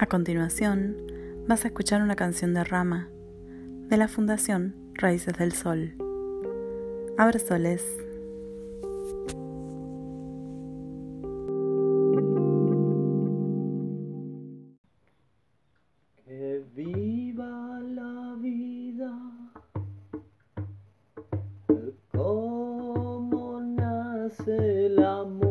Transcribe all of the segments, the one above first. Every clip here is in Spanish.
A continuación, vas a escuchar una canción de Rama, de la Fundación Raíces del Sol. Abre soles. Que viva la vida, cómo nace el amor.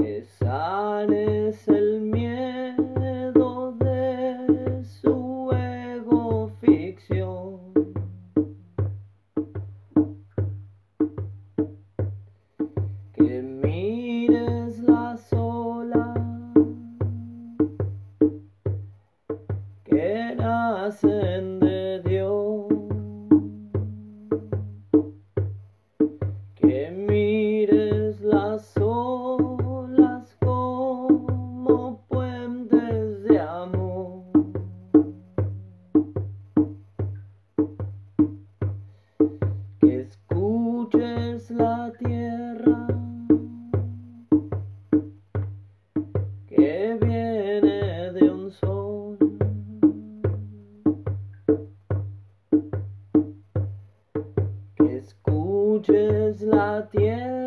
que sales el miedo de su ego ficción. Que mires la sola, que nacen de Trên